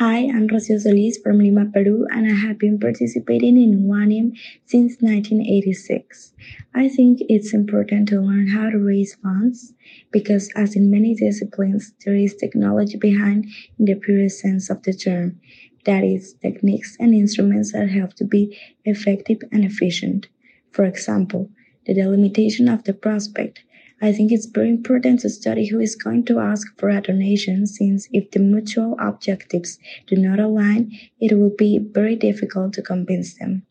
Hi, I'm Rocio Solis from Lima, Peru, and I have been participating in WANIM since 1986. I think it's important to learn how to raise funds because, as in many disciplines, there is technology behind in the purest sense of the term. That is, techniques and instruments that help to be effective and efficient. For example, the delimitation of the prospect, I think it's very important to study who is going to ask for a donation since if the mutual objectives do not align, it will be very difficult to convince them.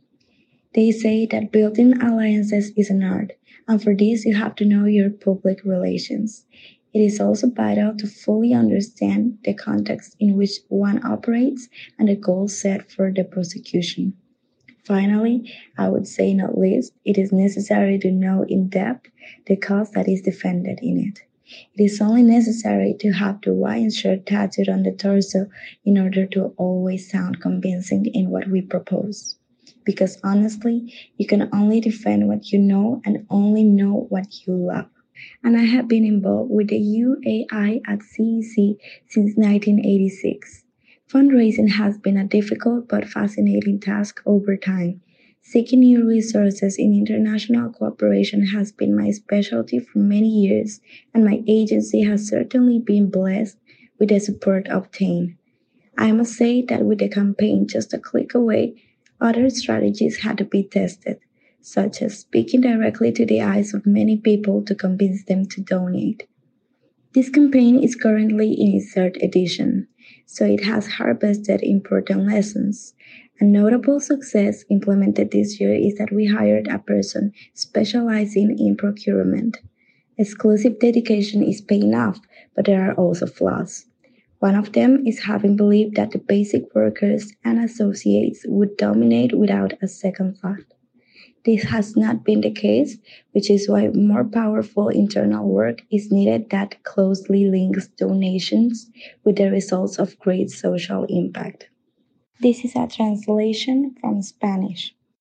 They say that building alliances is an art, and for this you have to know your public relations. It is also vital to fully understand the context in which one operates and the goals set for the prosecution. Finally, I would say not least, it is necessary to know in depth the cause that is defended in it. It is only necessary to have the white shirt tattooed on the torso in order to always sound convincing in what we propose. Because honestly, you can only defend what you know and only know what you love. And I have been involved with the UAI at CEC since 1986. Fundraising has been a difficult but fascinating task over time. Seeking new resources in international cooperation has been my specialty for many years, and my agency has certainly been blessed with the support obtained. I must say that with the campaign just a click away, other strategies had to be tested, such as speaking directly to the eyes of many people to convince them to donate. This campaign is currently in its third edition, so it has harvested important lessons. A notable success implemented this year is that we hired a person specializing in procurement. Exclusive dedication is paying off, but there are also flaws. One of them is having believed that the basic workers and associates would dominate without a second thought. This has not been the case, which is why more powerful internal work is needed that closely links donations with the results of great social impact. This is a translation from Spanish.